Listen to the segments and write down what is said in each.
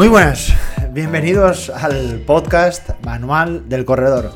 Muy buenas, bienvenidos al podcast Manual del Corredor.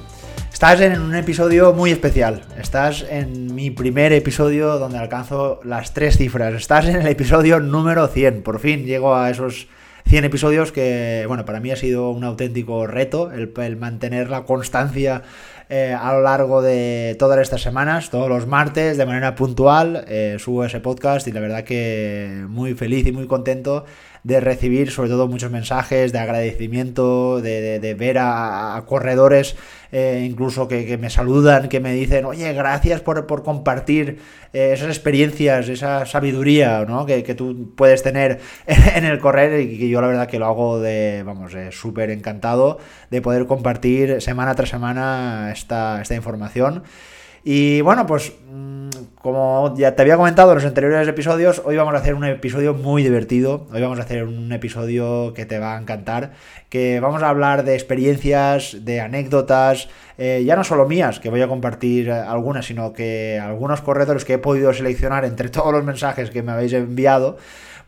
Estás en un episodio muy especial. Estás en mi primer episodio donde alcanzo las tres cifras. Estás en el episodio número 100. Por fin llego a esos 100 episodios que, bueno, para mí ha sido un auténtico reto el, mantener la constancia eh, a lo largo de todas estas semanas, todos los martes, de manera puntual, eh, subo ese podcast y la verdad que muy feliz y muy contento de recibir sobre todo muchos mensajes de agradecimiento, de, ver a, corredores eh, incluso que, me saludan, que me dicen, oye, gracias por, compartir eh, esas experiencias, esa sabiduría ¿no? que, tú puedes tener en el correr y que yo la verdad que lo hago de, vamos, súper encantado de poder compartir semana tras semana esta, esta información. Y bueno, pues mm, como ya te había comentado en los anteriores episodios, hoy vamos a hacer un episodio muy divertido. Hoy vamos a hacer un episodio que te va a encantar. Que vamos a hablar de experiencias, de anécdotas, eh, ya no solo mías, que voy a compartir algunas, sino que algunos corredores que he podido seleccionar entre todos los mensajes que me habéis enviado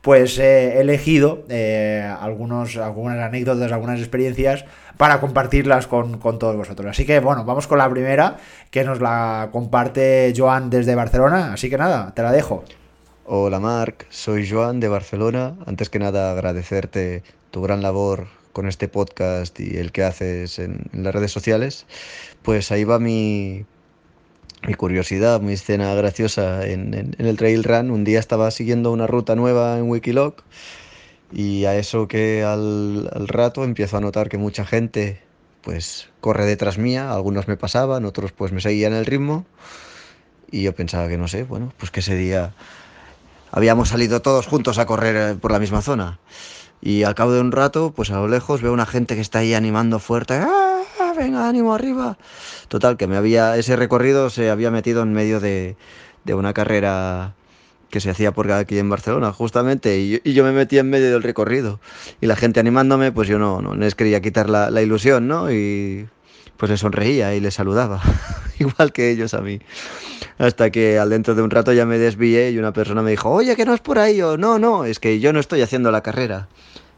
pues he elegido eh, algunos, algunas anécdotas, algunas experiencias para compartirlas con, todos vosotros. Así que bueno, vamos con la primera, que nos la comparte Joan desde Barcelona. Así que nada, te la dejo. Hola Marc, soy Joan de Barcelona. Antes que nada agradecerte tu gran labor con este podcast y el que haces en las redes sociales. Pues ahí va mi, mi curiosidad, mi escena graciosa en, el trail run. Un día estaba siguiendo una ruta nueva en Wikiloc y a eso que al, rato empiezo a notar que mucha gente pues corre detrás mía, algunos me pasaban, otros pues me seguían el ritmo y yo pensaba que no sé, bueno, pues que ese día habíamos salido todos juntos a correr eh, por la misma zona. Y al cabo de un rato, pues a lo lejos veo una gente que está ahí animando fuerte. ¡Ah! Venga, ánimo arriba. Total, que me había, ese recorrido se había metido en medio de, una carrera que se hacía por aquí en Barcelona, justamente, y yo, me metí en medio del recorrido. Y la gente animándome, pues yo no, no les quería quitar la, la ilusión, ¿no? Y pues les sonreía y les saludaba, igual que ellos a mí. Hasta que al dentro de un rato ya me desvié y una persona me dijo, oye, que no es por ahí, o no, no, es que yo no estoy haciendo la carrera.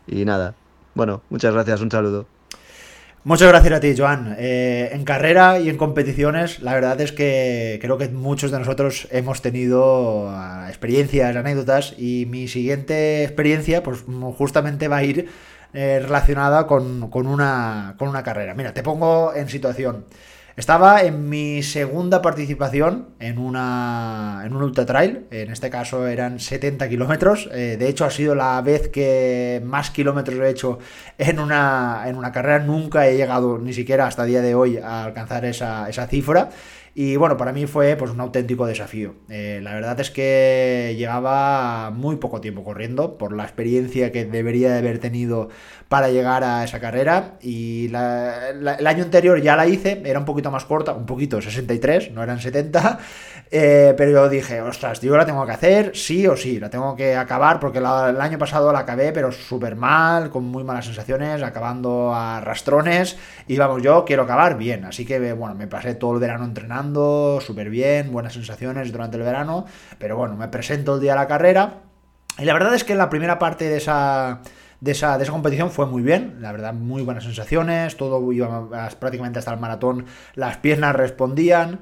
Y nada, bueno, muchas gracias, un saludo. Muchas gracias a ti, Joan. Eh, en carrera y en competiciones, la verdad es que creo que muchos de nosotros hemos tenido ah, experiencias, anécdotas, y mi siguiente experiencia, pues justamente va a ir eh, relacionada con, una, con una carrera. Mira, te pongo en situación. Estaba en mi segunda participación en, una, en un ultra trail, en este caso eran 70 kilómetros, eh, de hecho ha sido la vez que más kilómetros he hecho en una, en una carrera, nunca he llegado ni siquiera hasta el día de hoy a alcanzar esa, esa cifra. Y bueno, para mí fue pues un auténtico desafío. Eh, la verdad es que llevaba muy poco tiempo corriendo por la experiencia que debería de haber tenido para llegar a esa carrera. Y el año anterior ya la hice, era un poquito más corta, un poquito, 63, no eran 70. Eh, pero yo dije, ostras, yo la tengo que hacer, sí o sí, la tengo que acabar porque el año pasado la acabé, pero súper mal, con muy malas sensaciones, acabando a rastrones. Y vamos, yo quiero acabar bien. Así que, bueno, me pasé todo el verano entrenando súper bien, buenas sensaciones durante el verano, pero bueno, me presento el día de la carrera y la verdad es que la primera parte de esa... De esa, de esa, competición fue muy bien, la verdad, muy buenas sensaciones, todo iba prácticamente hasta el maratón, las piernas respondían.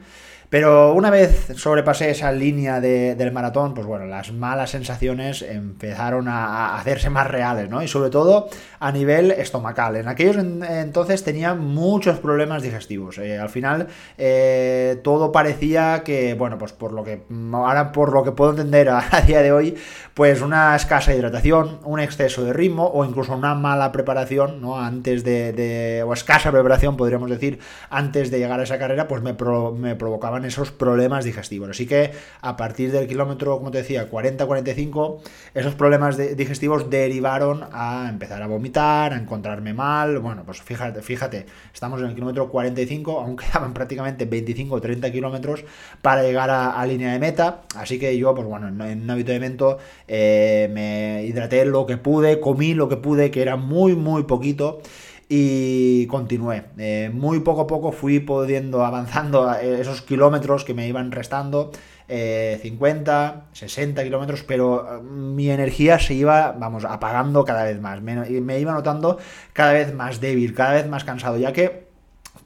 Pero una vez sobrepasé esa línea del maratón, pues bueno, las malas sensaciones empezaron a, hacerse más reales, ¿no? Y sobre todo a nivel estomacal. En aquellos entonces tenía muchos problemas digestivos. Eh, al final eh, todo parecía que, bueno, pues por lo que ahora por lo que puedo entender a, día de hoy, pues una escasa hidratación, un exceso de ritmo o incluso una mala preparación, ¿no? Antes de, o escasa preparación, podríamos decir, antes de llegar a esa carrera, pues me, me provocaba esos problemas digestivos. Así que a partir del kilómetro, como te decía, 40-45, esos problemas digestivos derivaron a empezar a vomitar, a encontrarme mal. Bueno, pues fíjate, fíjate, estamos en el kilómetro 45, aún quedaban prácticamente 25 o 30 kilómetros para llegar a, línea de meta. Así que yo, pues bueno, en, un habituamiento eh, me hidraté lo que pude, comí lo que pude, que era muy, muy poquito y continué. Eh, muy poco a poco fui pudiendo avanzando esos kilómetros que me iban restando. 50, 60 kilómetros, pero mi energía se iba, vamos, apagando cada vez más. Me, me iba notando cada vez más débil, cada vez más cansado, ya que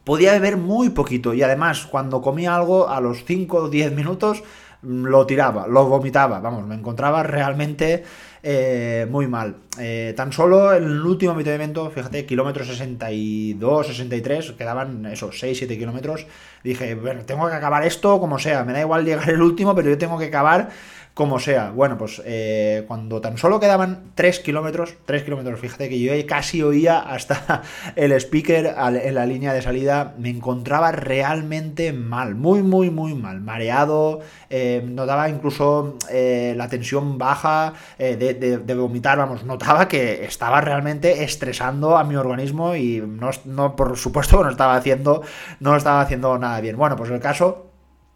podía beber muy poquito y además cuando comía algo a los 5 o 10 minutos lo tiraba, lo vomitaba, vamos, me encontraba realmente eh, muy mal. Eh, tan solo el último evento, fíjate, kilómetros 62, 63, quedaban esos 6, 7 kilómetros. Dije, bueno, tengo que acabar esto como sea, me da igual llegar el último, pero yo tengo que acabar como sea. Bueno, pues eh, cuando tan solo quedaban 3 kilómetros, 3 kilómetros, fíjate que yo casi oía hasta el speaker en la línea de salida, me encontraba realmente mal, muy, muy, muy mal, mareado, eh, notaba incluso eh, la tensión baja de, vomitar, vamos, notaba que estaba realmente estresando a mi organismo y no, no por supuesto, no estaba haciendo, no estaba haciendo nada bien. Bueno, pues el caso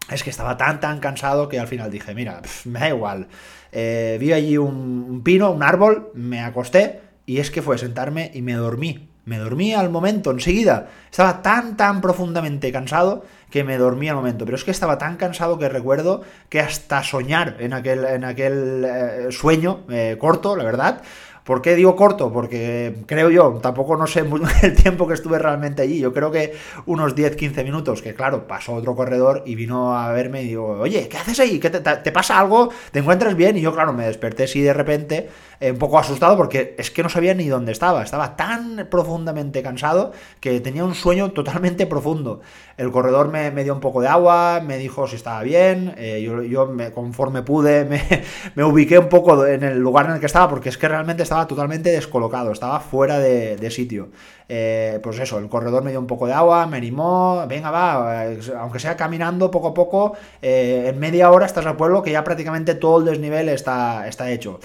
es que estaba tan, tan cansado que al final dije, mira, me da igual. Eh, vi allí un, pino, un árbol, me acosté y es que fue sentarme y me dormí. Me dormí al momento, enseguida. Estaba tan, tan profundamente cansado que me dormí al momento. Pero es que estaba tan cansado que recuerdo que hasta soñar en aquel, en aquel eh, sueño eh, corto, la verdad, ¿Por qué digo corto? Porque creo yo, tampoco no sé el tiempo que estuve realmente allí. Yo creo que unos 10-15 minutos, que claro, pasó otro corredor y vino a verme y digo, oye, ¿qué haces ahí? ¿Qué te, pasa algo? ¿Te encuentras bien? Y yo, claro, me desperté así de repente, eh, un poco asustado porque es que no sabía ni dónde estaba. Estaba tan profundamente cansado que tenía un sueño totalmente profundo. El corredor me, dio un poco de agua, me dijo si estaba bien. Eh, yo, me, conforme pude, me, ubiqué un poco en el lugar en el que estaba porque es que realmente estaba totalmente descolocado, estaba fuera de, sitio. Eh, pues eso, el corredor me dio un poco de agua, me animó, venga, va, eh, aunque sea caminando poco a poco, eh, en media hora estás al pueblo que ya prácticamente todo el desnivel está, está hecho.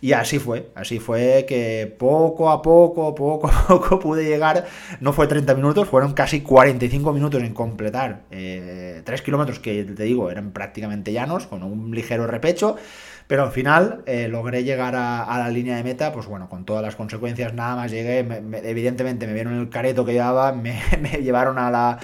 Y así fue, así fue que poco a poco, poco a poco pude llegar, no fue 30 minutos, fueron casi 45 minutos en completar 3 kilómetros que te digo eran prácticamente llanos, con un ligero repecho. Pero al final eh, logré llegar a, la línea de meta, pues bueno, con todas las consecuencias, nada más llegué, evidentemente me vieron el careto que llevaba, me, llevaron a la,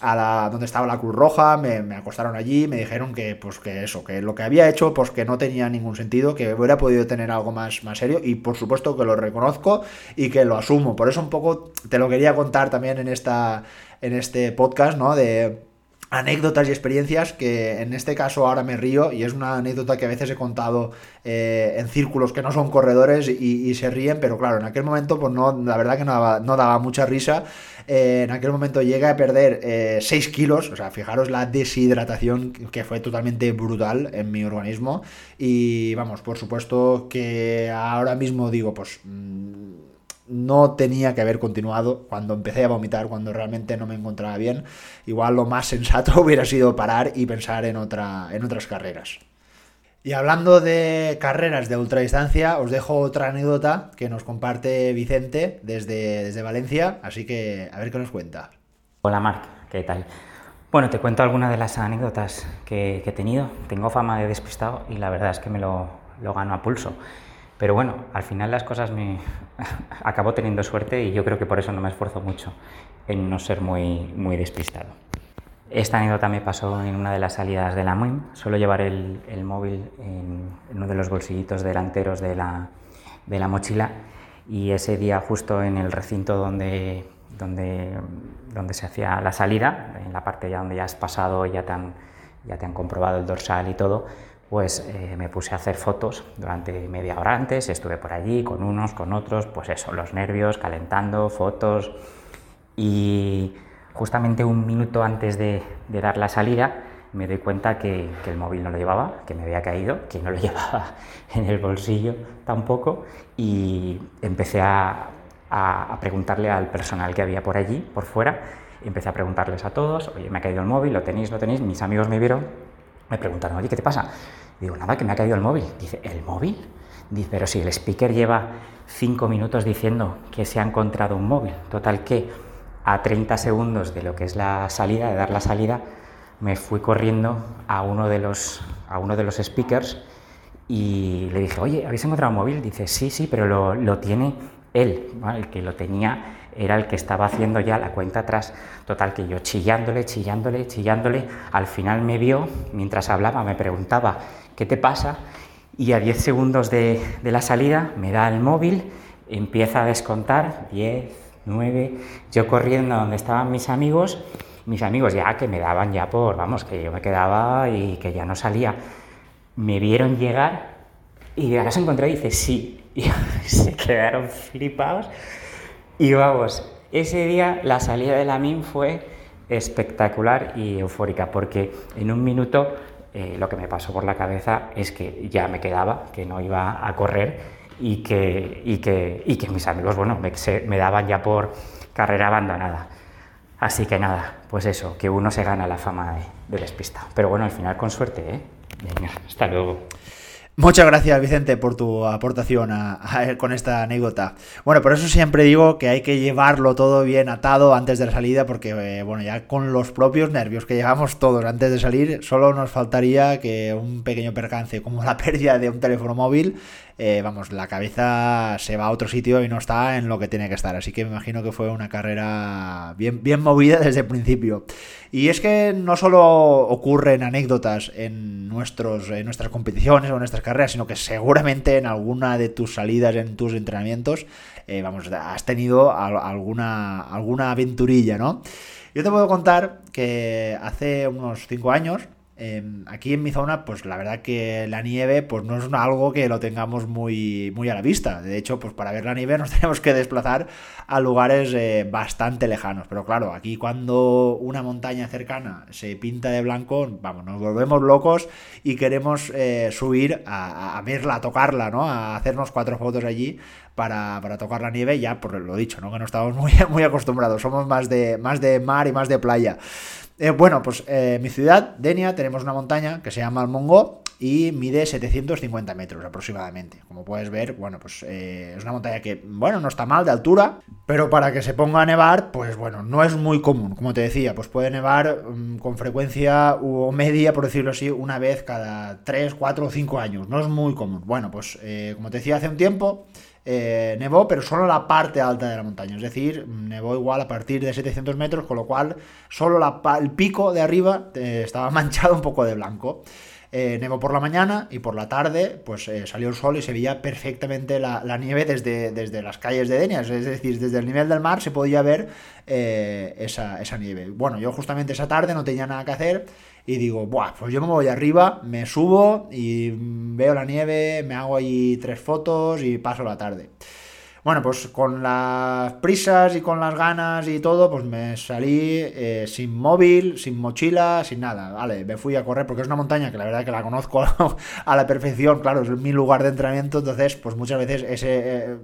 a la donde estaba la Cruz Roja, me, acostaron allí, me dijeron que pues que eso, que lo que había hecho pues que no tenía ningún sentido, que hubiera podido tener algo más, más serio y por supuesto que lo reconozco y que lo asumo. Por eso un poco te lo quería contar también en esta en este podcast, ¿no? De anécdotas y experiencias que en este caso ahora me río y es una anécdota que a veces he contado eh, en círculos que no son corredores y, se ríen, pero claro, en aquel momento pues no, la verdad que no daba, mucha risa. Eh, en aquel momento llegué a perder 6 eh, kilos, o sea, fijaros la deshidratación que fue totalmente brutal en mi organismo y vamos, por supuesto que ahora mismo digo, pues... Mm, no tenía que haber continuado cuando empecé a vomitar, cuando realmente no me encontraba bien. Igual lo más sensato hubiera sido parar y pensar en, otra, en otras carreras. Y hablando de carreras de ultradistancia, os dejo otra anécdota que nos comparte Vicente desde, desde Valencia, así que a ver qué nos cuenta. Hola Marc, ¿qué tal? Bueno, te cuento algunas de las anécdotas que, he tenido. Tengo fama de despistado y la verdad es que me lo, lo gano a pulso. Pero bueno, al final las cosas me acabo teniendo suerte y yo creo que por eso no me esfuerzo mucho en no ser muy, muy despistado. Esta anécdota me pasó en una de las salidas de la MUIM. Suelo llevar el, el móvil en, uno de los bolsillitos delanteros de la, de la, mochila y ese día justo en el recinto donde, donde, donde se hacía la salida, en la parte ya donde ya has pasado, ya te han, ya te han comprobado el dorsal y todo, pues eh, me puse a hacer fotos durante media hora antes, estuve por allí con unos, con otros, pues eso, los nervios, calentando, fotos. Y justamente un minuto antes de, dar la salida me doy cuenta que, el móvil no lo llevaba, que me había caído, que no lo llevaba en el bolsillo tampoco. Y empecé a, preguntarle al personal que había por allí, por fuera, empecé a preguntarles a todos, oye, me ha caído el móvil, lo tenéis, lo tenéis, mis amigos me vieron, me preguntaron, oye, ¿qué te pasa? Digo, nada, que me ha caído el móvil. Dice, ¿el móvil? Dice, pero si el speaker lleva cinco minutos diciendo que se ha encontrado un móvil. Total que a 30 segundos de lo que es la salida, de dar la salida, me fui corriendo a uno de los, a uno de los speakers y le dije, oye, ¿habéis encontrado un móvil? Dice, sí, sí, pero lo, lo tiene él, el que lo tenía era el que estaba haciendo ya la cuenta atrás. Total, que yo chillándole, chillándole, chillándole, al final me vio, mientras hablaba, me preguntaba, ¿qué te pasa? Y a 10 segundos de, la salida me da el móvil, empieza a descontar, 10, 9, yo corriendo donde estaban mis amigos, mis amigos ya que me daban ya por, vamos, que yo me quedaba y que ya no salía. Me vieron llegar y ahora se encontró y dice, sí, y se quedaron flipados y vamos, ese día la salida de la MIN fue espectacular y eufórica, porque en un minuto eh, lo que me pasó por la cabeza es que ya me quedaba, que no iba a correr y que, y que, y que mis amigos, bueno, me, daban ya por carrera abandonada. Así que nada, pues eso, que uno se gana la fama de, de despista. Pero bueno, al final con suerte, ¿eh? Venga, hasta luego. Muchas gracias, Vicente, por tu aportación con esta anécdota. Bueno, por eso siempre digo que hay que llevarlo todo bien atado antes de la salida, porque, eh, bueno, ya con los propios nervios que llevamos todos antes de salir, solo nos faltaría que un pequeño percance como la pérdida de un teléfono móvil eh, vamos, la cabeza se va a otro sitio y no está en lo que tiene que estar. Así que me imagino que fue una carrera bien, bien movida desde el principio. Y es que no solo ocurren anécdotas en, nuestros, en nuestras competiciones o en nuestras carreras, sino que seguramente en alguna de tus salidas, en tus entrenamientos, eh, vamos, has tenido alguna, alguna aventurilla, ¿no? Yo te puedo contar que hace unos 5 años Em, aquí en mi zona, pues la verdad que la nieve pues no es algo que lo tengamos muy, muy a la vista. De hecho, pues para ver la nieve nos tenemos que desplazar a lugares eh, bastante lejanos. Pero claro, aquí cuando una montaña cercana se pinta de blanco, vamos, nos volvemos locos y queremos eh, subir a, verla, a tocarla, ¿no? A hacernos cuatro fotos allí para, tocar la nieve, ya por lo dicho, ¿no? Que no estamos muy, muy acostumbrados, somos más de, más de mar y más de playa. Eh, bueno, pues en mi ciudad, Denia, tenemos una montaña que se llama el Mongo y mide 750 metros aproximadamente. Como puedes ver, bueno, pues eh, es una montaña que, bueno, no está mal de altura, pero para que se ponga a nevar, pues bueno, no es muy común. Como te decía, pues puede nevar mm, con frecuencia o media, por decirlo así, una vez cada 3, 4 o 5 años. No es muy común. Bueno, pues eh, como te decía hace un tiempo, eh, nevó, pero solo la parte alta de la montaña. Es decir, nevó igual a partir de 700 metros, con lo cual solo el pico de arriba eh, estaba manchado un poco de blanco. Eh, por la mañana y por la tarde pues salió el sol y se veía perfectamente la, nieve desde, desde, las calles de Denia, es decir, desde el nivel del mar se podía ver esa, esa, nieve. Bueno, yo justamente esa tarde no tenía nada que hacer y digo, Buah, pues yo me voy arriba, me subo y veo la nieve, me hago ahí tres fotos y paso la tarde. Bueno, pues con las prisas y con las ganas y todo, pues me salí eh, sin móvil, sin mochila, sin nada. Vale, me fui a correr porque es una montaña que la verdad que la conozco a la perfección, claro, es mi lugar de entrenamiento, entonces pues muchas veces ese... Eh,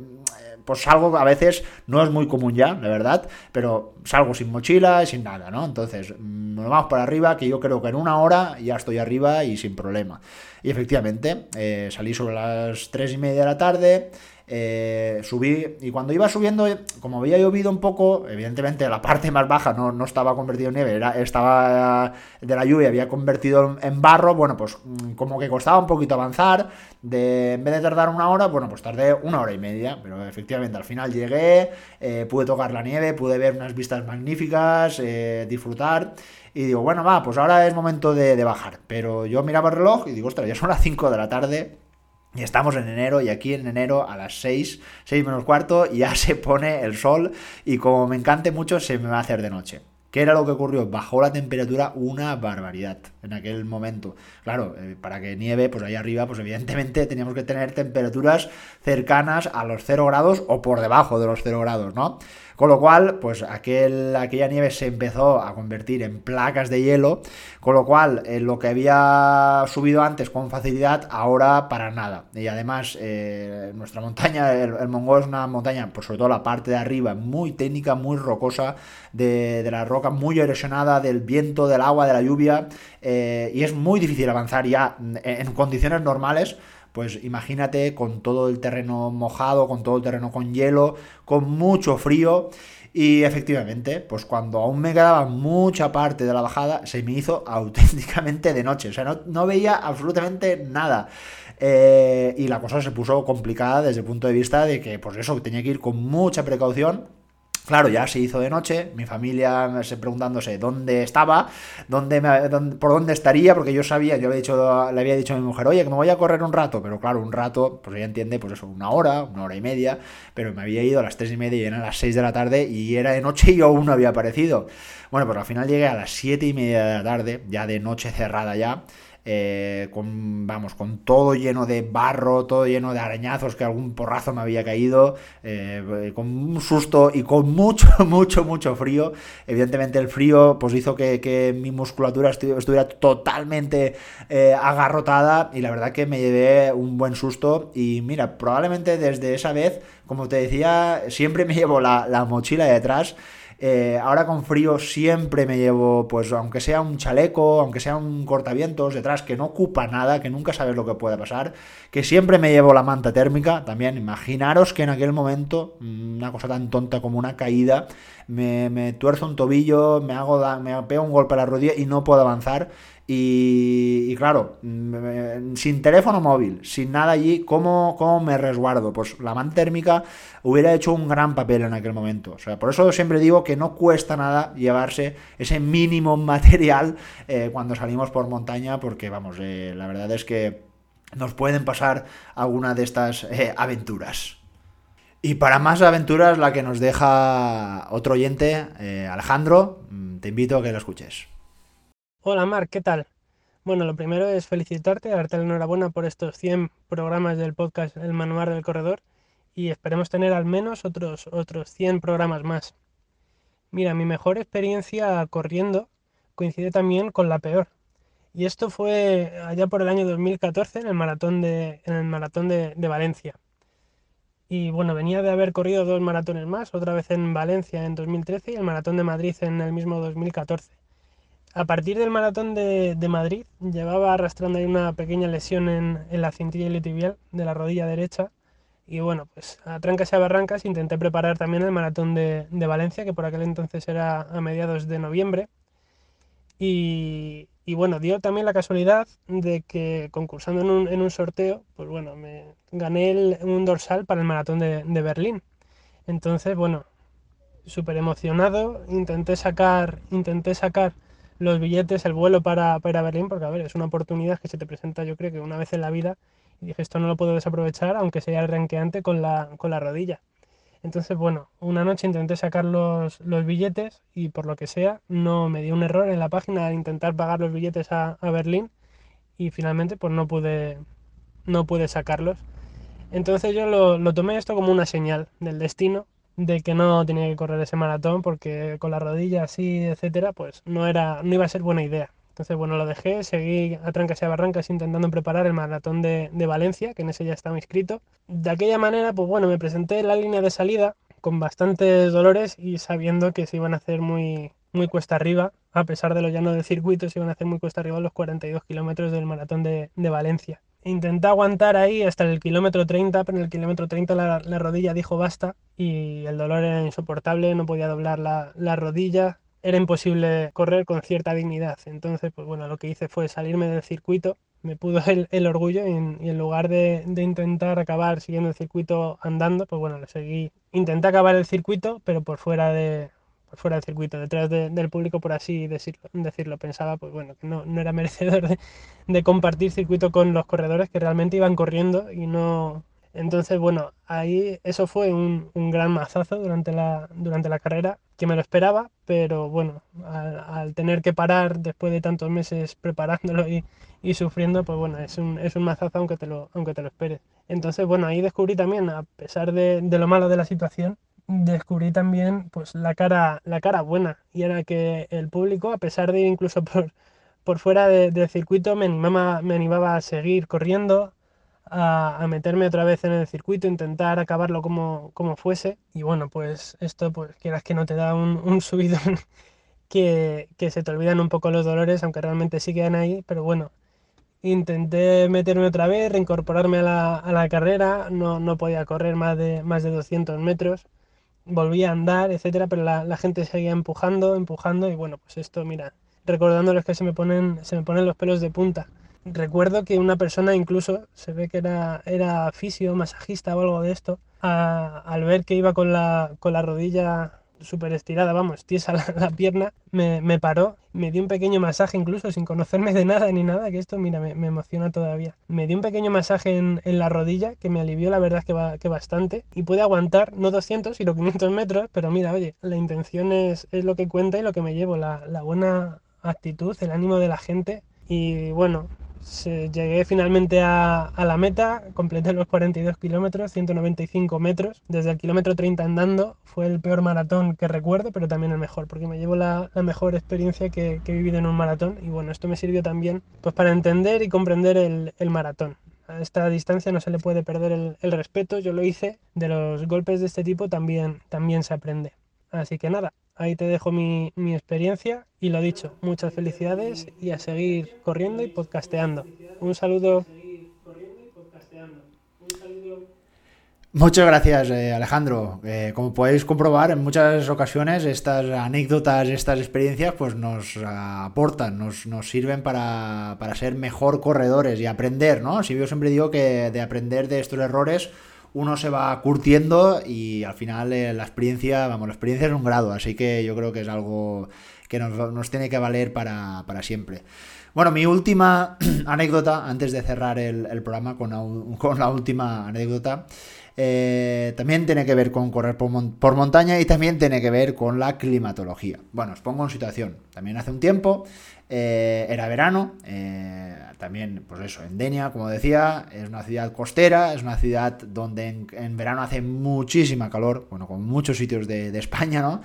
pues salgo a veces, no es muy común ya, la verdad, pero salgo sin mochila y sin nada, ¿no? Entonces, mm, nos vamos para arriba, que yo creo que en una hora ya estoy arriba y sin problema. Y efectivamente, eh, salí sobre las 3 y media de la tarde, eh, subí y cuando iba subiendo, como había llovido un poco, evidentemente la parte más baja no, no estaba convertido en nieve, era, estaba de la lluvia, había convertido en barro, bueno, pues mm, como que costaba un poquito avanzar, de, en vez de tardar una hora, bueno, pues tardé una hora y media, pero efectivamente al final llegué, eh, pude tocar la nieve, pude ver unas vistas magníficas, eh, disfrutar. Y digo, bueno, va, pues ahora es momento de, de bajar. Pero yo miraba el reloj y digo, ostras, ya son las 5 de la tarde y estamos en enero y aquí en enero a las 6, 6 menos cuarto ya se pone el sol y como me encante mucho se me va a hacer de noche. ¿Qué era lo que ocurrió? Bajó la temperatura una barbaridad en aquel momento. Claro, eh, para que nieve, pues ahí arriba, pues evidentemente teníamos que tener temperaturas cercanas a los 0 grados o por debajo de los 0 grados, ¿no? Con lo cual, pues aquel, aquella nieve se empezó a convertir en placas de hielo, con lo cual eh, lo que había subido antes con facilidad, ahora para nada. Y además, eh, nuestra montaña, el, el es una montaña, pues sobre todo la parte de arriba, muy técnica, muy rocosa, de, la roca, muy erosionada del viento, del agua, de la lluvia, eh, y es muy difícil avanzar ya en condiciones normales pues imagínate con todo el terreno mojado, con todo el terreno con hielo, con mucho frío. Y efectivamente, pues cuando aún me quedaba mucha parte de la bajada, se me hizo auténticamente de noche. O sea, no, no veía absolutamente nada. Eh, y la cosa se puso complicada desde el punto de vista de que, pues eso, tenía que ir con mucha precaución Claro, ya se hizo de noche, mi familia se preguntándose dónde estaba, dónde, por dónde estaría, porque yo sabía, yo había dicho, le había dicho a mi mujer, oye, que me voy a correr un rato, pero claro, un rato, pues ella entiende, pues eso, una hora, una hora y media, pero me había ido a las tres y media y eran las seis de la tarde y era de noche y aún no había aparecido. Bueno, pues al final llegué a las siete y media de la tarde, ya de noche cerrada ya, eh, con, vamos, con todo lleno de barro, todo lleno de arañazos, que algún porrazo me había caído, eh, con un susto y con mucho, mucho, mucho frío. Evidentemente el frío pues hizo que, mi musculatura estuviera totalmente eh, agarrotada y la verdad que me llevé un buen susto y mira, probablemente desde esa vez, como te decía, siempre me llevo la, la mochila detrás. Eh, ahora con frío siempre me llevo, pues aunque sea un chaleco, aunque sea un cortavientos detrás que no ocupa nada, que nunca sabes lo que puede pasar, que siempre me llevo la manta térmica, también imaginaros que en aquel momento, mm, una cosa tan tonta como una caída, me, me tuerzo un tobillo, me hago me pego un golpe a la rodilla y no puedo avanzar y, claro, sin teléfono móvil, sin nada allí, ¿cómo, ¿cómo, me resguardo? Pues la manta térmica hubiera hecho un gran papel en aquel momento. O sea, por eso siempre digo que no cuesta nada llevarse ese mínimo material eh, cuando salimos por montaña, porque vamos, eh, la verdad es que nos pueden pasar alguna de estas eh, aventuras. Y para más aventuras, la que nos deja otro oyente, Alejandro, mm, te invito a que lo escuches. Hola Marc, ¿qué tal? Bueno, lo primero es felicitarte, darte la enhorabuena por estos 100 programas del podcast El Manual del Corredor y esperemos tener al menos otros, otros 100 programas más. Mira, mi mejor experiencia corriendo coincide también con la peor. Y esto fue allá por el año 2014 en el maratón de, en el maratón de, de Valencia. Y bueno, venía de haber corrido dos maratones más, otra vez en Valencia en 2013 y el maratón de Madrid en el mismo 2014 a partir del maratón de, Madrid llevaba arrastrando ahí una pequeña lesión en, la cintilla iliotibial de la rodilla derecha. Y bueno, pues a trancas y a barrancas intenté preparar también el maratón de, Valencia, que por aquel entonces era a mediados de noviembre. Y, bueno, dio también la casualidad de que concursando en un, sorteo, pues bueno, me gané un dorsal para el maratón de, de Berlín. Entonces, bueno, súper emocionado, intenté sacar, intenté sacar los billetes, el vuelo para, para Berlín, porque a ver, es una oportunidad que se te presenta yo creo que una vez en la vida y dije esto no lo puedo desaprovechar aunque sea el con la, con la rodilla. Entonces, bueno, una noche intenté sacar los, los, billetes y por lo que sea no me dio un error en la página al intentar pagar los billetes a, a Berlín y finalmente pues no pude, no pude sacarlos. Entonces yo lo, lo tomé esto como una señal del destino de que no tenía que correr ese maratón porque con la rodilla así, etcétera, pues no era no iba a ser buena idea. Entonces, bueno, lo dejé, seguí a trancas y a barrancas intentando preparar el maratón de, de Valencia, que en ese ya estaba inscrito. De aquella manera, pues bueno, me presenté en la línea de salida con bastantes dolores y sabiendo que se iban a hacer muy, muy cuesta arriba, a pesar de lo llano del circuito, se iban a hacer muy cuesta arriba los 42 kilómetros del maratón de, de Valencia. Intenté aguantar ahí hasta el kilómetro 30, pero en el kilómetro 30 la, la, rodilla dijo basta y el dolor era insoportable, no podía doblar la, la, rodilla, era imposible correr con cierta dignidad. Entonces, pues bueno, lo que hice fue salirme del circuito, me pudo el, el orgullo y en, y en lugar de, de, intentar acabar siguiendo el circuito andando, pues bueno, lo seguí. Intenté acabar el circuito, pero por fuera de, fuera del circuito, detrás del público, por así decirlo, decirlo. Pensaba, pues bueno, que no, no era merecedor de, compartir circuito con los corredores que realmente iban corriendo y no... Entonces, bueno, ahí eso fue un, un gran mazazo durante la, durante la carrera, que me lo esperaba, pero bueno, al, tener que parar después de tantos meses preparándolo y, y, sufriendo, pues bueno, es un, es un mazazo aunque te, lo, aunque te lo esperes. Entonces, bueno, ahí descubrí también, a pesar de, de lo malo de la situación, descubrí también pues la cara, la cara buena. Y era que el público, a pesar de ir incluso por, por fuera del circuito, me animaba, me animaba a seguir corriendo, a, meterme otra vez en el circuito, intentar acabarlo como, como fuese. Y bueno, pues esto, pues quieras que no te da un, un subidón que, que se te olvidan un poco los dolores, aunque realmente sí quedan ahí, pero bueno, intenté meterme otra vez, reincorporarme a la, a la carrera, no, no, podía correr más de, más de 200 metros volví a andar, etcétera, pero la, la gente seguía empujando, empujando y bueno, pues esto, mira, recordándoles que se me ponen, se me ponen los pelos de punta. Recuerdo que una persona incluso, se ve que era, era fisio, masajista o algo de esto, al ver que iba con la, con la rodilla súper estirada, vamos, tiesa la, la pierna, me, me, paró, me dio un pequeño masaje incluso sin conocerme de nada ni nada, que esto, mira, me, emociona todavía. Me dio un pequeño masaje en, en, la rodilla que me alivió la verdad que, va, que bastante y puede aguantar no 200 sino 500 metros, pero mira, oye, la intención es, es lo que cuenta y lo que me llevo, la, la buena actitud, el ánimo de la gente y bueno, se, llegué finalmente a, a, la meta, completé los 42 kilómetros, 195 metros, desde el kilómetro 30 andando, fue el peor maratón que recuerdo, pero también el mejor, porque me llevo la, la mejor experiencia que, que, he vivido en un maratón. Y bueno, esto me sirvió también pues para entender y comprender el, el maratón. A esta distancia no se le puede perder el, el, respeto, yo lo hice, de los golpes de este tipo también, también se aprende. Así que nada, ahí te dejo mi, mi, experiencia y lo dicho, muchas felicidades y a seguir corriendo y podcasteando. Un saludo. Muchas gracias eh, Alejandro. Eh, como podéis comprobar, en muchas ocasiones estas anécdotas, estas experiencias, pues nos aportan, nos, nos sirven para, para, ser mejor corredores y aprender, ¿no? Si yo siempre digo que de aprender de estos errores uno se va curtiendo y al final eh, la experiencia, vamos, la experiencia es un grado, así que yo creo que es algo que nos, nos tiene que valer para, para, siempre. Bueno, mi última anécdota, antes de cerrar el, programa con la, con la, última anécdota, eh, también tiene que ver con correr por, montaña y también tiene que ver con la climatología. Bueno, os pongo en situación. También hace un tiempo, eh, era verano, eh, también, pues eso, en Denia, como decía, es una ciudad costera, es una ciudad donde en, verano hace muchísima calor, bueno, como muchos sitios de, España, ¿no?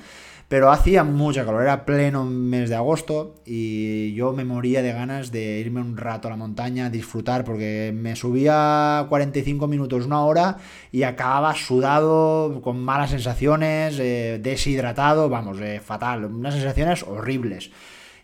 Pero hacía mucha calor, era pleno mes de agosto y yo me moría de ganas de irme un rato a la montaña, disfrutar, porque me subía 45 minutos, una hora y acababa sudado, con malas sensaciones, eh, deshidratado, vamos, fatal, unas sensaciones horribles.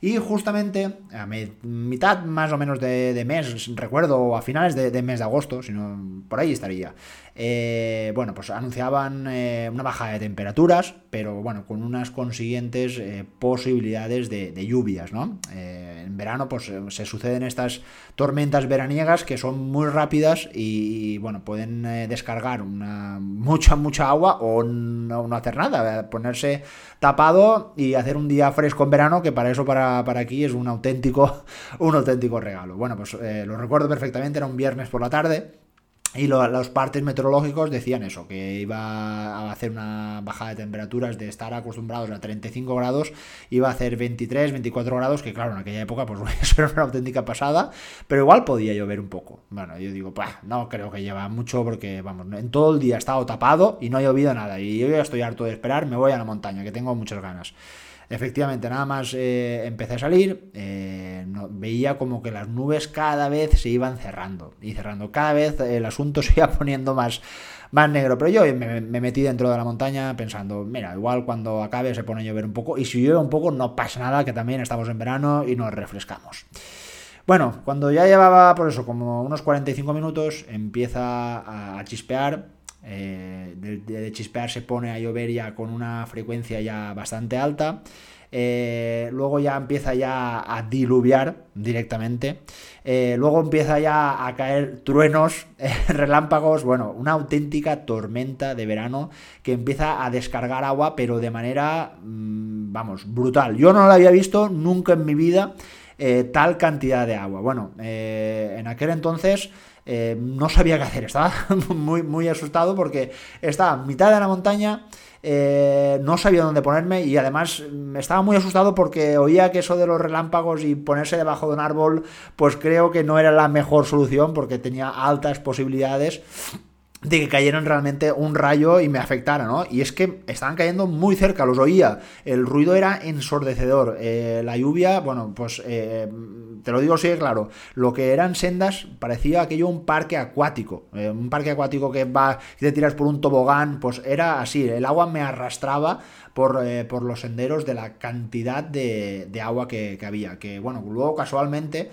Y justamente a mitad más o menos de, mes, recuerdo, a finales de, de, mes de agosto, si no, por ahí estaría. Eh, bueno, pues anunciaban eh, una bajada de temperaturas, pero bueno, con unas consiguientes eh, posibilidades de, lluvias, ¿no? En verano, pues se suceden estas tormentas veraniegas que son muy rápidas y, y bueno, pueden descargar una, mucha, mucha agua o no, no hacer nada, ponerse tapado y hacer un día fresco en verano, que para eso, para, para aquí, es un auténtico, un auténtico regalo. Bueno, pues lo recuerdo perfectamente, era un viernes por la tarde. Y lo, los partes meteorológicos decían eso, que iba a hacer una bajada de temperaturas de estar acostumbrados a 35 grados, iba a hacer 23, 24 grados, que claro, en aquella época pues eso era una auténtica pasada, pero igual podía llover un poco. Bueno, yo digo, pues no creo que lleva mucho porque, vamos, en todo el día he estado tapado y no ha llovido nada. Y yo ya estoy harto de esperar, me voy a la montaña, que tengo muchas ganas. Efectivamente, nada más eh, empecé a salir, eh, veía como que las nubes cada vez se iban cerrando y cerrando. Cada vez el asunto se iba poniendo más, más negro. Pero yo me, me, metí dentro de la montaña pensando, mira, igual cuando acabe se pone a llover un poco y si llueve un poco no pasa nada, que también estamos en verano y nos refrescamos. Bueno, cuando ya llevaba por eso como unos 45 minutos empieza a chispear eh, de, chispear se pone a llover ya con una frecuencia ya bastante alta. Eh, luego ya empieza ya a diluviar directamente. Eh, luego empieza ya a caer truenos, relámpagos, bueno, una auténtica tormenta de verano que empieza a descargar agua, pero de manera, mmm, vamos, brutal. Yo no lo había visto nunca en mi vida eh, tal cantidad de agua. Bueno, en aquel entonces eh, no sabía qué hacer, estaba muy, muy asustado porque estaba en mitad de la montaña, eh, no sabía dónde ponerme y además mm, estaba muy asustado porque oía que eso de los relámpagos y ponerse debajo de un árbol, pues creo que no era la mejor solución porque tenía altas posibilidades de que cayeran realmente un rayo y me afectara, ¿no? Y es que estaban cayendo muy cerca, los oía, el ruido era ensordecedor, eh, la lluvia, bueno, pues eh, te lo digo así, claro, lo que eran sendas parecía aquello un parque acuático, eh, un parque acuático que va te tiras por un tobogán, pues era así, el agua me arrastraba por, por los senderos de la cantidad de, de agua que, que, había, que bueno, luego casualmente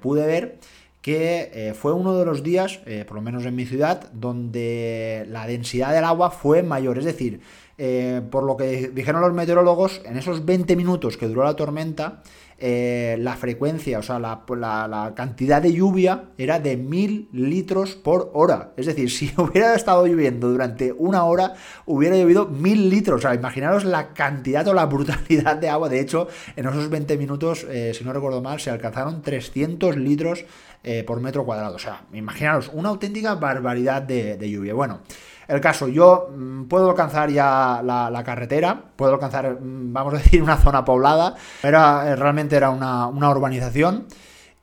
pude ver que eh, fue uno de los días, eh, por lo menos en mi ciudad, donde la densidad del agua fue mayor. Es decir, eh, por lo que dijeron los meteorólogos, en esos 20 minutos que duró la tormenta, eh, la frecuencia, o sea, la, cantidad de lluvia era de mil litros por hora. Es decir, si hubiera estado lloviendo durante una hora, hubiera llovido mil litros. O sea, imaginaros la cantidad o la brutalidad de agua. De hecho, en esos 20 minutos, eh, si no recuerdo mal, se alcanzaron 300 litros eh, por metro cuadrado. O sea, imaginaros, una auténtica barbaridad de lluvia. Bueno. El caso, yo mm, puedo alcanzar ya la, carretera, puedo alcanzar, mm, vamos a decir, una zona poblada, era, eh, realmente era una, urbanización.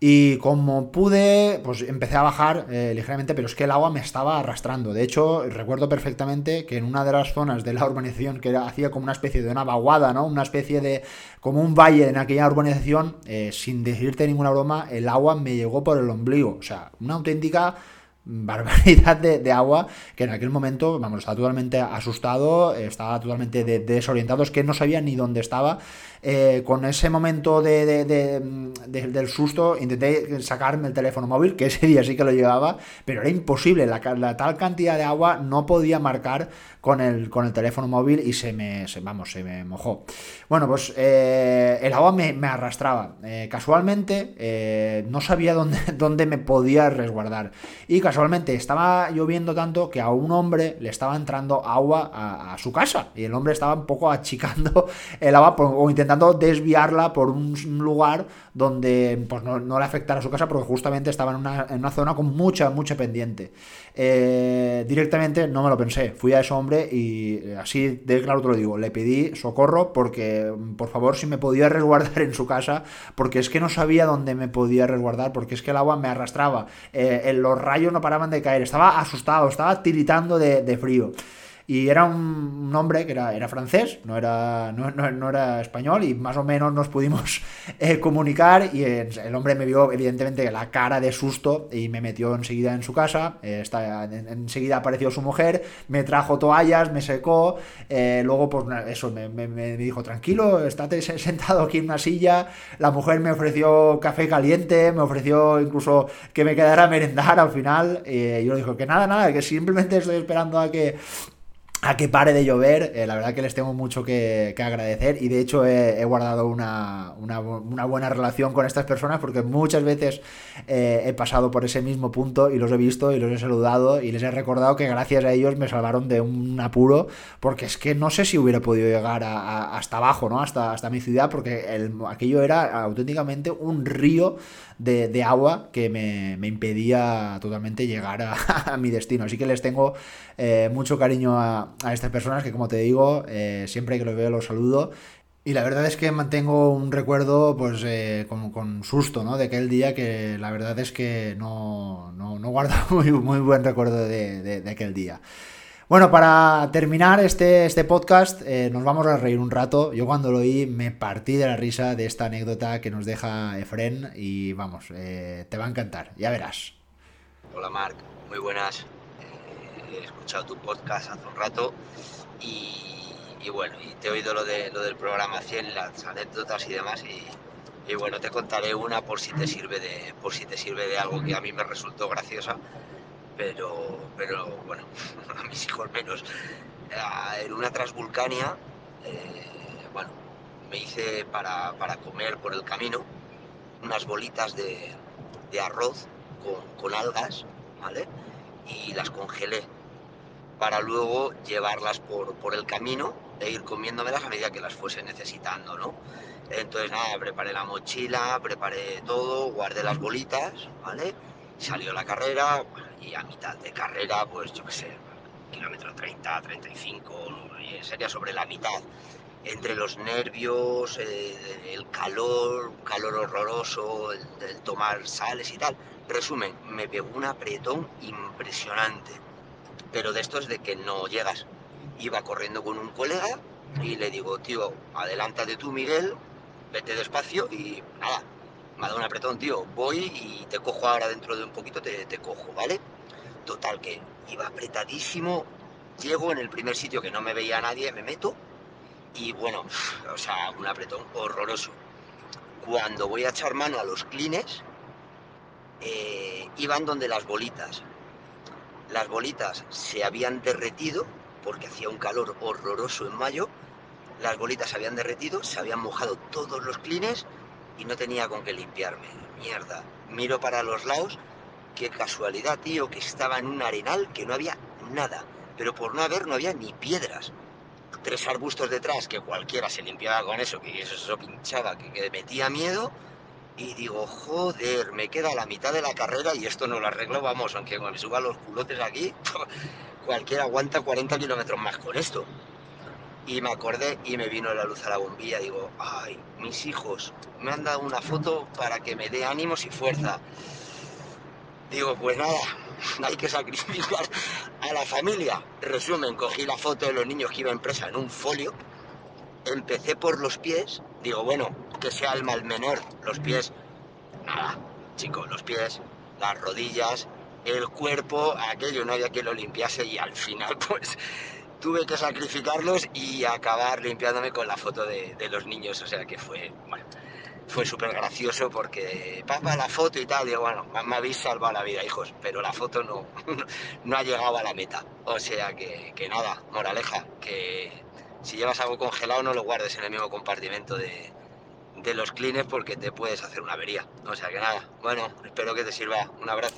Y como pude, pues empecé a bajar eh, ligeramente, pero es que el agua me estaba arrastrando. De hecho, recuerdo perfectamente que en una de las zonas de la urbanización, que hacía como una especie de una vaguada, ¿no? Una especie de, como un valle en aquella urbanización, eh, sin decirte ninguna broma, el agua me llegó por el ombligo. O sea, una auténtica barbaridad de, agua que en aquel momento, vamos, estaba totalmente asustado, estaba totalmente desorientado, es que no sabía ni dónde estaba eh, con ese momento de, del susto intenté sacarme el teléfono móvil, que ese día sí que lo llevaba, pero era imposible, la, tal cantidad de agua no podía marcar con el, con el teléfono móvil y se me, vamos, se me mojó. Bueno, pues eh, el agua me, arrastraba. Eh, casualmente no sabía dónde, dónde me podía resguardar. Y casualmente estaba lloviendo tanto que a un hombre le estaba entrando agua a, su casa y el hombre estaba un poco achicando el agua o intentando intentando desviarla por un lugar donde pues, no, le afectara su casa porque justamente estaba en una, zona con mucha, mucha pendiente. Eh, directamente no me lo pensé, fui a ese hombre y eh, así de claro te lo digo, le pedí socorro porque por favor si me podía resguardar en su casa porque es que no sabía dónde me podía resguardar porque es que el agua me arrastraba, eh, los rayos no paraban de caer, estaba asustado, estaba tiritando de frío. Y era un, hombre que era, era francés, no era, no, no, era español, y más o menos nos pudimos eh, comunicar. Y el hombre me vio, evidentemente, la cara de susto y me metió enseguida en su casa. Eh, está, enseguida apareció su mujer, me trajo toallas, me secó. Eh, luego, pues eso, me, me, dijo: tranquilo, estate sentado aquí en una silla. La mujer me ofreció café caliente, me ofreció incluso que me quedara a merendar al final. yo le dije que nada, nada, que simplemente estoy esperando a que a que pare de llover. Eh, la verdad que les tengo mucho que, agradecer y de hecho he, guardado una, buena relación con estas personas porque muchas veces eh, he pasado por ese mismo punto y los he visto y los he saludado y les he recordado que gracias a ellos me salvaron de un apuro porque es que no sé si hubiera podido llegar hasta abajo, ¿no? Hasta, hasta mi ciudad porque el, aquello era auténticamente un río de, agua que me, impedía totalmente llegar a, mi destino. Así que les tengo eh, mucho cariño a, estas personas que, como te digo, eh, siempre que los veo los saludo. Y la verdad es que mantengo un recuerdo pues eh, con, susto, ¿no? De aquel día que la verdad es que no, no, guardo muy, muy buen recuerdo de aquel día. Bueno, para terminar este, este podcast, eh, nos vamos a reír un rato. Yo cuando lo oí me partí de la risa de esta anécdota que nos deja Efren y vamos, eh, te va a encantar, ya verás. Hola Marc, muy buenas. Eh, he escuchado tu podcast hace un rato y, bueno, y te he oído lo, de, lo del programa 100, las anécdotas y demás y, bueno, te contaré una por si te sirve de, por si te sirve de algo que a mí me resultó graciosa pero, pero bueno, a mis hijos menos. En una Transvulcania, eh, bueno, me hice para, comer por el camino unas bolitas de, arroz con, algas, ¿vale? Y las congelé para luego llevarlas por, por el camino e ir comiéndomelas a medida que las fuese necesitando, ¿no? Entonces nada, preparé la mochila, preparé todo, guardé las bolitas, ¿vale? Salió la carrera, y a mitad de carrera, pues yo qué sé, kilómetro 30, 35, sería sobre la mitad. Entre los nervios, eh, el calor, un calor horroroso, el, tomar sales y tal. Resumen, me pegó un apretón impresionante. Pero de esto es de que no llegas. Iba corriendo con un colega y le digo, tío, adelántate tú, Miguel, vete despacio y nada, me ha dado un apretón, tío, voy y te cojo ahora dentro de un poquito, te, cojo, ¿vale? Total, que iba apretadísimo, llego en el primer sitio que no me veía nadie, me meto y bueno, o sea, un apretón horroroso. Cuando voy a echar mano a los clines, eh, iban donde las bolitas. Las bolitas se habían derretido porque hacía un calor horroroso en mayo. Las bolitas se habían derretido, se habían mojado todos los clines y no tenía con qué limpiarme. Mierda. Miro para los lados, qué casualidad, tío, que estaba en un arenal que no había nada. Pero por no haber, no había ni piedras. Tres arbustos detrás, que cualquiera se limpiaba con eso, que eso pinchaba, que, que metía miedo. Y digo, joder, me queda la mitad de la carrera y esto no lo arreglo, vamos, aunque me suba los culotes aquí, cualquiera aguanta 40 kilómetros más con esto. Y me acordé y me vino la luz a la bombilla. Digo, ay, mis hijos me han dado una foto para que me dé ánimos y fuerza. Digo, pues nada, hay que sacrificar a la familia. Resumen, cogí la foto de los niños que iba impresa en un folio. Empecé por los pies. Digo, bueno, que sea el mal menor. Los pies, nada, chicos, los pies, las rodillas, el cuerpo, aquello no había quien lo limpiase y al final pues tuve que sacrificarlos y acabar limpiándome con la foto de, los niños, o sea que fue, fue súper gracioso porque, papá, la foto y tal, digo, bueno, me habéis salvado la vida, hijos, pero la foto no, no ha llegado a la meta, o sea que, que nada, moraleja, que si llevas algo congelado no lo guardes en el mismo compartimento de, de los clines porque te puedes hacer una avería. O sea que nada, bueno, espero que te sirva. Un abrazo.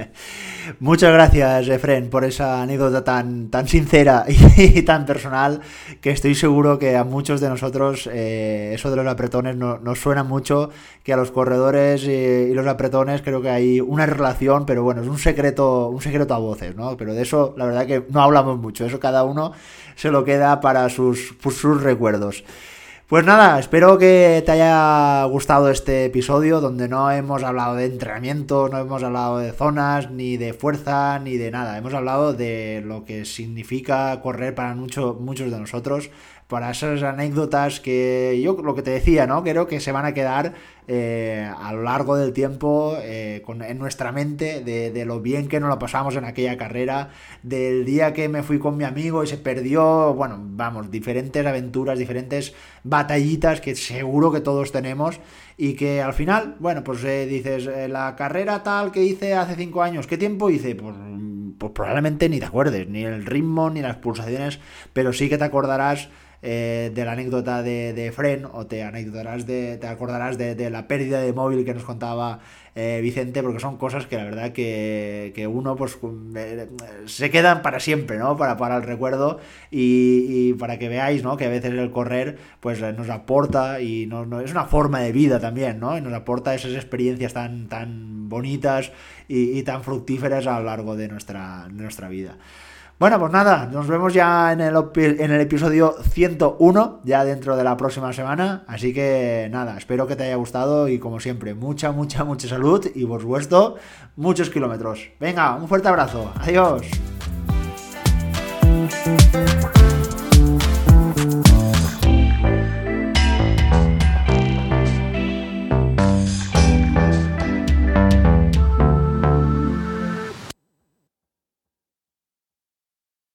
Muchas gracias, Efren, por esa anécdota tan, tan sincera y, tan personal que estoy seguro que a muchos de nosotros eh, eso de los apretones no, nos suena mucho, que a los corredores y, y, los apretones creo que hay una relación, pero bueno, es un secreto, un secreto a voces, ¿no? Pero de eso la verdad que no hablamos mucho, eso cada uno se lo queda para sus, sus recuerdos. Pues nada, espero que te haya gustado este episodio donde no hemos hablado de entrenamiento, no hemos hablado de zonas, ni de fuerza, ni de nada. Hemos hablado de lo que significa correr para mucho, muchos de nosotros, para esas anécdotas que yo lo que te decía, ¿no? Creo que se van a quedar eh, a lo largo del tiempo eh, con, en nuestra mente de, de, lo bien que nos lo pasamos en aquella carrera, del día que me fui con mi amigo y se perdió, bueno, vamos, diferentes aventuras, diferentes batallitas que seguro que todos tenemos y que al final, bueno, pues eh, dices, la carrera tal que hice hace cinco años, ¿qué tiempo hice? Pues, pues probablemente ni te acuerdes, ni el ritmo, ni las pulsaciones, pero sí que te acordarás eh, de la anécdota de, de, Fren o te anécdotarás de, te acordarás de, de, la pérdida de móvil que nos contaba eh, Vicente, porque son cosas que la verdad que, que uno pues eh, se quedan para siempre, ¿no? Para, para el recuerdo y, y, para que veáis, ¿no? Que a veces el correr pues nos aporta y no, no, es una forma de vida también, ¿no? Y nos aporta esas experiencias tan, tan bonitas y, y tan fructíferas a lo largo de nuestra, de nuestra vida. Bueno, pues nada, nos vemos ya en el, episodio 101, ya dentro de la próxima semana. Así que nada, espero que te haya gustado y como siempre, mucha, mucha, mucha salud y por supuesto, muchos kilómetros. Venga, un fuerte abrazo. Adiós.